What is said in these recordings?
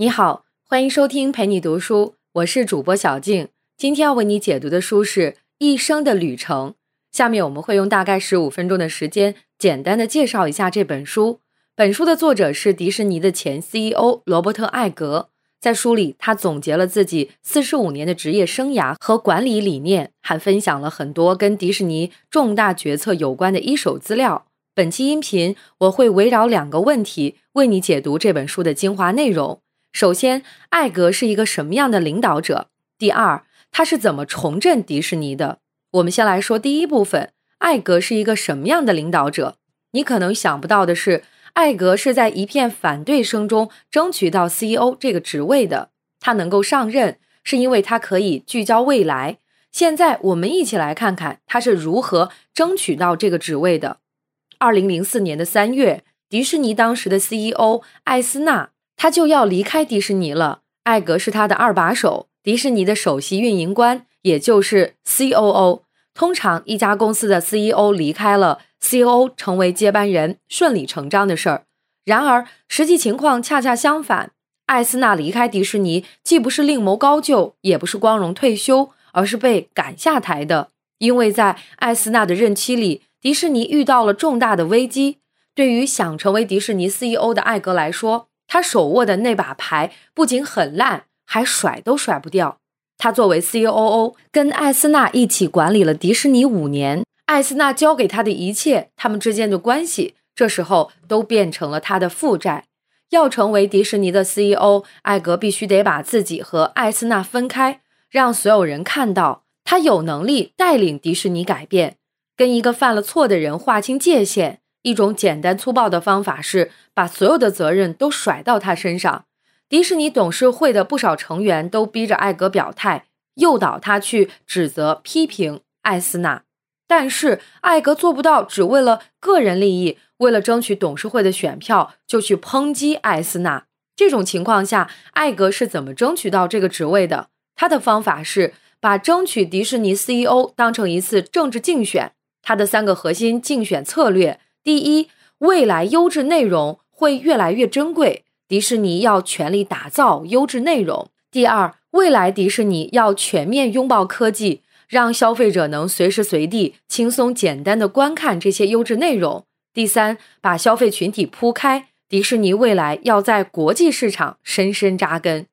你好，欢迎收听陪你读书，我是主播小静。今天要为你解读的书是《一生的旅程》。下面我们会用大概十五分钟的时间，简单的介绍一下这本书。本书的作者是迪士尼的前 CEO 罗伯特·艾格。在书里，他总结了自己四十五年的职业生涯和管理理念，还分享了很多跟迪士尼重大决策有关的一手资料。本期音频我会围绕两个问题为你解读这本书的精华内容。首先，艾格是一个什么样的领导者？第二，他是怎么重振迪士尼的？我们先来说第一部分，艾格是一个什么样的领导者？你可能想不到的是，艾格是在一片反对声中争取到 CEO 这个职位的。他能够上任，是因为他可以聚焦未来。现在，我们一起来看看他是如何争取到这个职位的。二零零四年的三月，迪士尼当时的 CEO 艾斯纳。他就要离开迪士尼了。艾格是他的二把手，迪士尼的首席运营官，也就是 COO。通常，一家公司的 CEO 离开了，COO 成为接班人，顺理成章的事儿。然而，实际情况恰恰相反。艾斯纳离开迪士尼，既不是另谋高就，也不是光荣退休，而是被赶下台的。因为在艾斯纳的任期里，迪士尼遇到了重大的危机。对于想成为迪士尼 CEO 的艾格来说，他手握的那把牌不仅很烂，还甩都甩不掉。他作为 C.O.O，跟艾斯纳一起管理了迪士尼五年。艾斯纳交给他的一切，他们之间的关系，这时候都变成了他的负债。要成为迪士尼的 C.E.O，艾格必须得把自己和艾斯纳分开，让所有人看到他有能力带领迪士尼改变，跟一个犯了错的人划清界限。一种简单粗暴的方法是把所有的责任都甩到他身上。迪士尼董事会的不少成员都逼着艾格表态，诱导他去指责、批评艾斯纳。但是艾格做不到，只为了个人利益，为了争取董事会的选票就去抨击艾斯纳。这种情况下，艾格是怎么争取到这个职位的？他的方法是把争取迪士尼 CEO 当成一次政治竞选。他的三个核心竞选策略。第一，未来优质内容会越来越珍贵，迪士尼要全力打造优质内容。第二，未来迪士尼要全面拥抱科技，让消费者能随时随地轻松简单的观看这些优质内容。第三，把消费群体铺开，迪士尼未来要在国际市场深深扎根。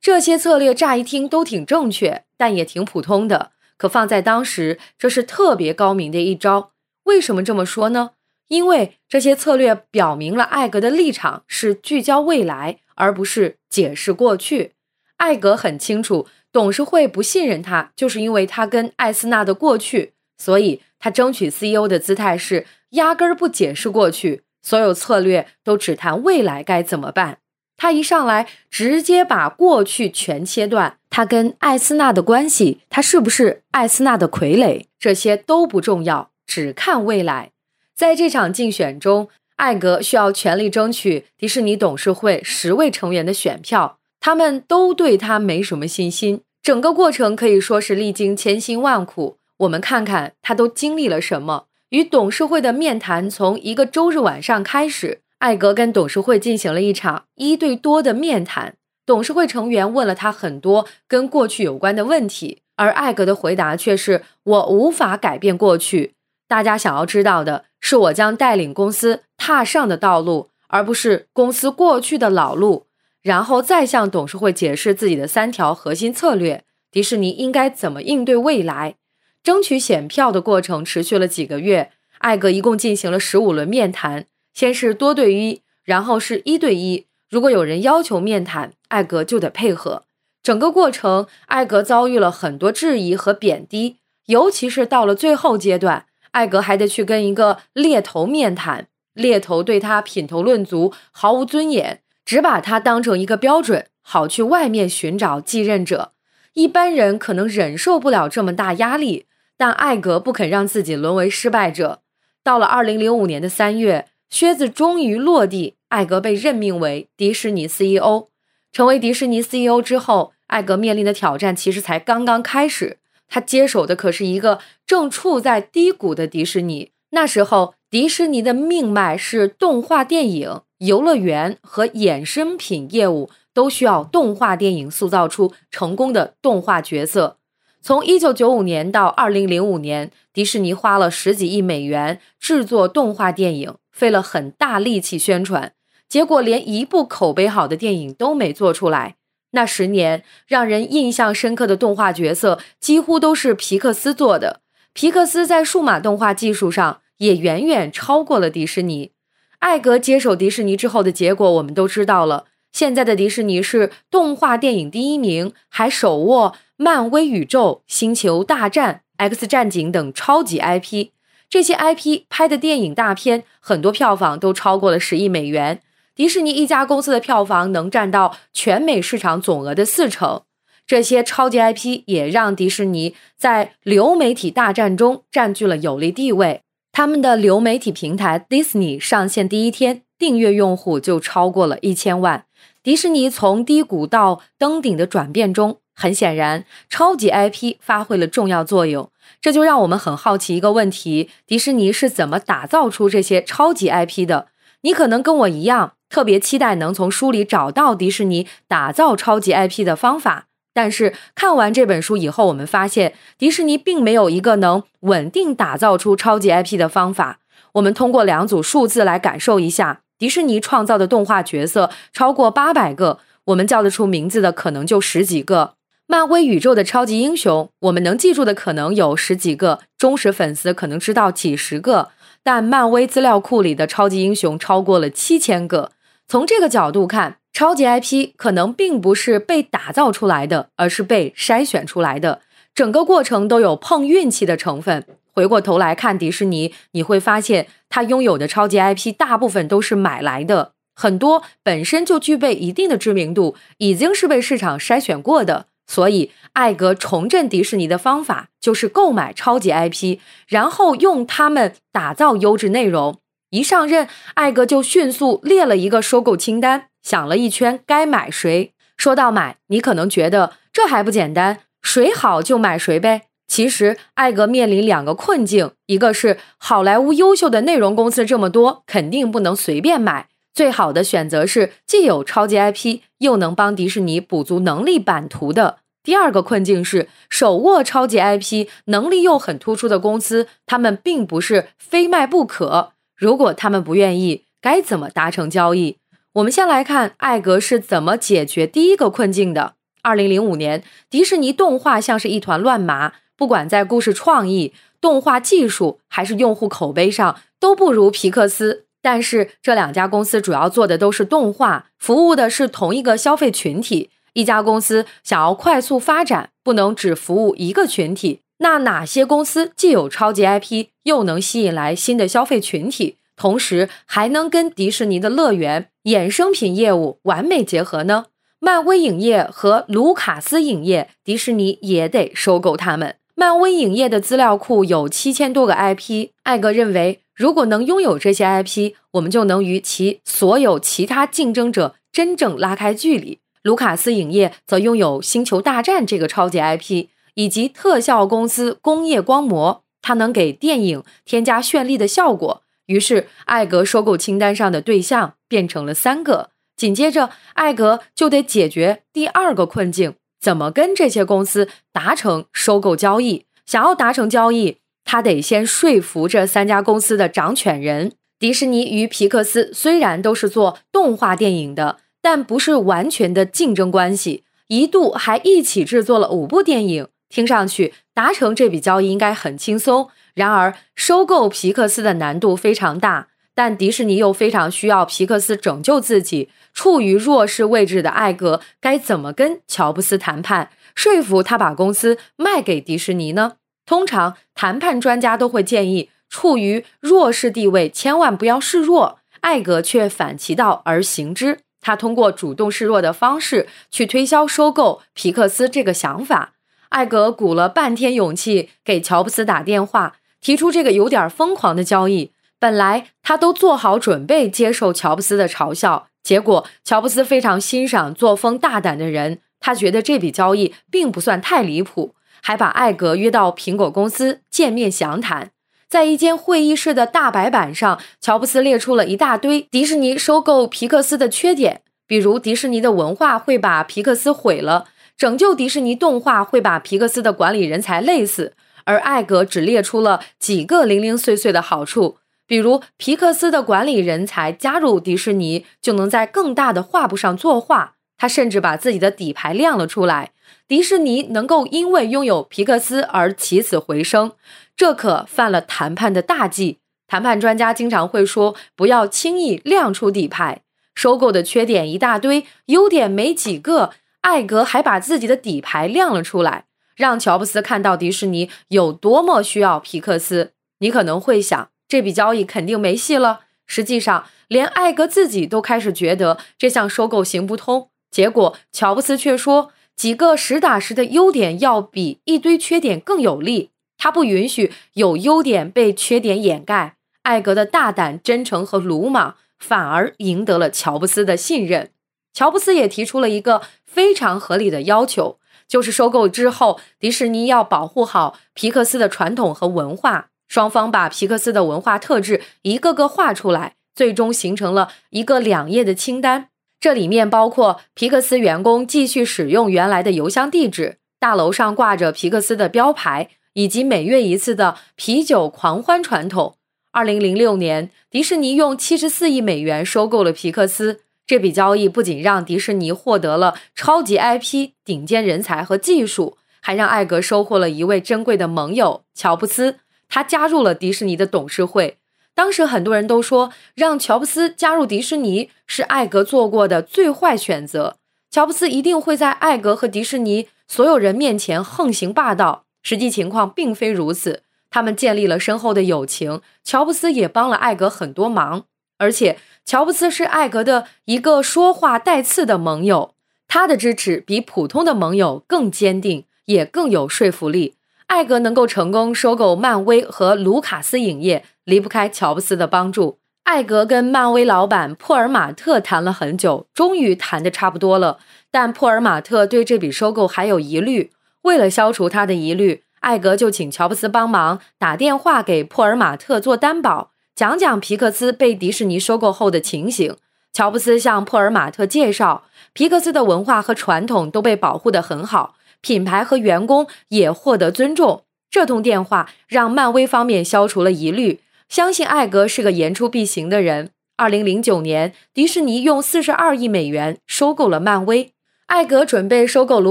这些策略乍一听都挺正确，但也挺普通的。可放在当时，这是特别高明的一招。为什么这么说呢？因为这些策略表明了艾格的立场是聚焦未来，而不是解释过去。艾格很清楚，董事会不信任他，就是因为他跟艾斯纳的过去，所以他争取 CEO 的姿态是压根儿不解释过去，所有策略都只谈未来该怎么办。他一上来直接把过去全切断，他跟艾斯纳的关系，他是不是艾斯纳的傀儡，这些都不重要，只看未来。在这场竞选中，艾格需要全力争取迪士尼董事会十位成员的选票，他们都对他没什么信心。整个过程可以说是历经千辛万苦。我们看看他都经历了什么。与董事会的面谈从一个周日晚上开始，艾格跟董事会进行了一场一对多的面谈。董事会成员问了他很多跟过去有关的问题，而艾格的回答却是：“我无法改变过去。”大家想要知道的是，我将带领公司踏上的道路，而不是公司过去的老路。然后再向董事会解释自己的三条核心策略：迪士尼应该怎么应对未来。争取选票的过程持续了几个月，艾格一共进行了十五轮面谈，先是多对一，然后是一对一。如果有人要求面谈，艾格就得配合。整个过程，艾格遭遇了很多质疑和贬低，尤其是到了最后阶段。艾格还得去跟一个猎头面谈，猎头对他品头论足，毫无尊严，只把他当成一个标准，好去外面寻找继任者。一般人可能忍受不了这么大压力，但艾格不肯让自己沦为失败者。到了二零零五年的三月，靴子终于落地，艾格被任命为迪士尼 CEO。成为迪士尼 CEO 之后，艾格面临的挑战其实才刚刚开始。他接手的可是一个正处在低谷的迪士尼。那时候，迪士尼的命脉是动画电影、游乐园和衍生品业务都需要动画电影塑造出成功的动画角色。从一九九五年到二零零五年，迪士尼花了十几亿美元制作动画电影，费了很大力气宣传，结果连一部口碑好的电影都没做出来。那十年让人印象深刻的动画角色几乎都是皮克斯做的，皮克斯在数码动画技术上也远远超过了迪士尼。艾格接手迪士尼之后的结果，我们都知道了。现在的迪士尼是动画电影第一名，还手握。漫威宇宙、星球大战、X 战警等超级 IP，这些 IP 拍的电影大片，很多票房都超过了十亿美元。迪士尼一家公司的票房能占到全美市场总额的四成。这些超级 IP 也让迪士尼在流媒体大战中占据了有利地位。他们的流媒体平台 Disney 上线第一天，订阅用户就超过了一千万。迪士尼从低谷到登顶的转变中。很显然，超级 IP 发挥了重要作用，这就让我们很好奇一个问题：迪士尼是怎么打造出这些超级 IP 的？你可能跟我一样，特别期待能从书里找到迪士尼打造超级 IP 的方法。但是看完这本书以后，我们发现迪士尼并没有一个能稳定打造出超级 IP 的方法。我们通过两组数字来感受一下，迪士尼创造的动画角色超过八百个，我们叫得出名字的可能就十几个。漫威宇宙的超级英雄，我们能记住的可能有十几个，忠实粉丝可能知道几十个，但漫威资料库里的超级英雄超过了七千个。从这个角度看，超级 IP 可能并不是被打造出来的，而是被筛选出来的，整个过程都有碰运气的成分。回过头来看迪士尼，你会发现他拥有的超级 IP 大部分都是买来的，很多本身就具备一定的知名度，已经是被市场筛选过的。所以，艾格重振迪士尼的方法就是购买超级 IP，然后用它们打造优质内容。一上任，艾格就迅速列了一个收购清单，想了一圈该买谁。说到买，你可能觉得这还不简单，谁好就买谁呗。其实，艾格面临两个困境：一个是好莱坞优秀的内容公司这么多，肯定不能随便买。最好的选择是既有超级 IP，又能帮迪士尼补足能力版图的。第二个困境是手握超级 IP、能力又很突出的公司，他们并不是非卖不可。如果他们不愿意，该怎么达成交易？我们先来看艾格是怎么解决第一个困境的。二零零五年，迪士尼动画像是一团乱麻，不管在故事创意、动画技术还是用户口碑上，都不如皮克斯。但是这两家公司主要做的都是动画，服务的是同一个消费群体。一家公司想要快速发展，不能只服务一个群体。那哪些公司既有超级 IP，又能吸引来新的消费群体，同时还能跟迪士尼的乐园衍生品业务完美结合呢？漫威影业和卢卡斯影业，迪士尼也得收购他们。漫威影业的资料库有七千多个 IP，艾格认为。如果能拥有这些 IP，我们就能与其所有其他竞争者真正拉开距离。卢卡斯影业则拥有《星球大战》这个超级 IP，以及特效公司工业光魔，它能给电影添加绚丽的效果。于是，艾格收购清单上的对象变成了三个。紧接着，艾格就得解决第二个困境：怎么跟这些公司达成收购交易？想要达成交易。他得先说服这三家公司的掌权人。迪士尼与皮克斯虽然都是做动画电影的，但不是完全的竞争关系，一度还一起制作了五部电影。听上去达成这笔交易应该很轻松。然而，收购皮克斯的难度非常大，但迪士尼又非常需要皮克斯拯救自己。处于弱势位置的艾格该怎么跟乔布斯谈判，说服他把公司卖给迪士尼呢？通常谈判专家都会建议，处于弱势地位千万不要示弱。艾格却反其道而行之，他通过主动示弱的方式去推销收购皮克斯这个想法。艾格鼓了半天勇气给乔布斯打电话，提出这个有点疯狂的交易。本来他都做好准备接受乔布斯的嘲笑，结果乔布斯非常欣赏作风大胆的人，他觉得这笔交易并不算太离谱。还把艾格约到苹果公司见面详谈，在一间会议室的大白板上，乔布斯列出了一大堆迪士尼收购皮克斯的缺点，比如迪士尼的文化会把皮克斯毁了，拯救迪士尼动画会把皮克斯的管理人才累死，而艾格只列出了几个零零碎碎的好处，比如皮克斯的管理人才加入迪士尼就能在更大的画布上作画。他甚至把自己的底牌亮了出来，迪士尼能够因为拥有皮克斯而起死回生，这可犯了谈判的大忌。谈判专家经常会说，不要轻易亮出底牌。收购的缺点一大堆，优点没几个。艾格还把自己的底牌亮了出来，让乔布斯看到迪士尼有多么需要皮克斯。你可能会想，这笔交易肯定没戏了。实际上，连艾格自己都开始觉得这项收购行不通。结果，乔布斯却说几个实打实的优点要比一堆缺点更有利。他不允许有优点被缺点掩盖。艾格的大胆、真诚和鲁莽反而赢得了乔布斯的信任。乔布斯也提出了一个非常合理的要求，就是收购之后，迪士尼要保护好皮克斯的传统和文化。双方把皮克斯的文化特质一个个画出来，最终形成了一个两页的清单。这里面包括皮克斯员工继续使用原来的邮箱地址，大楼上挂着皮克斯的标牌，以及每月一次的啤酒狂欢传统。二零零六年，迪士尼用七十四亿美元收购了皮克斯。这笔交易不仅让迪士尼获得了超级 IP、顶尖人才和技术，还让艾格收获了一位珍贵的盟友——乔布斯。他加入了迪士尼的董事会。当时很多人都说，让乔布斯加入迪士尼是艾格做过的最坏选择。乔布斯一定会在艾格和迪士尼所有人面前横行霸道。实际情况并非如此，他们建立了深厚的友情。乔布斯也帮了艾格很多忙，而且乔布斯是艾格的一个说话带刺的盟友，他的支持比普通的盟友更坚定，也更有说服力。艾格能够成功收购漫威和卢卡斯影业，离不开乔布斯的帮助。艾格跟漫威老板珀尔马特谈了很久，终于谈的差不多了。但珀尔马特对这笔收购还有疑虑。为了消除他的疑虑，艾格就请乔布斯帮忙打电话给珀尔马特做担保，讲讲皮克斯被迪士尼收购后的情形。乔布斯向珀尔马特介绍，皮克斯的文化和传统都被保护得很好。品牌和员工也获得尊重。这通电话让漫威方面消除了疑虑，相信艾格是个言出必行的人。二零零九年，迪士尼用四十二亿美元收购了漫威。艾格准备收购卢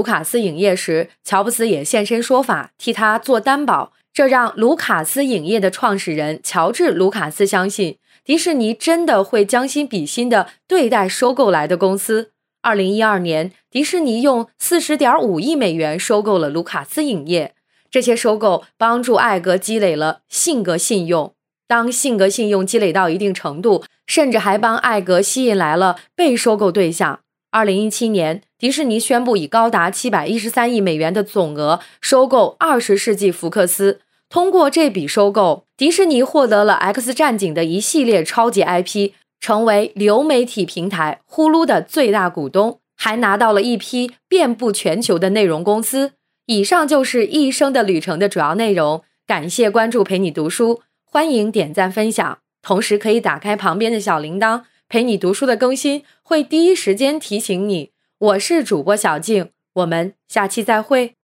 卡斯影业时，乔布斯也现身说法，替他做担保。这让卢卡斯影业的创始人乔治·卢卡斯相信，迪士尼真的会将心比心地对待收购来的公司。二零一二年，迪士尼用四十点五亿美元收购了卢卡斯影业。这些收购帮助艾格积累了性格信用。当性格信用积累到一定程度，甚至还帮艾格吸引来了被收购对象。二零一七年，迪士尼宣布以高达七百一十三亿美元的总额收购二十世纪福克斯。通过这笔收购，迪士尼获得了《X 战警》的一系列超级 IP。成为流媒体平台呼噜的最大股东，还拿到了一批遍布全球的内容公司。以上就是一生的旅程的主要内容。感谢关注，陪你读书，欢迎点赞分享，同时可以打开旁边的小铃铛，陪你读书的更新会第一时间提醒你。我是主播小静，我们下期再会。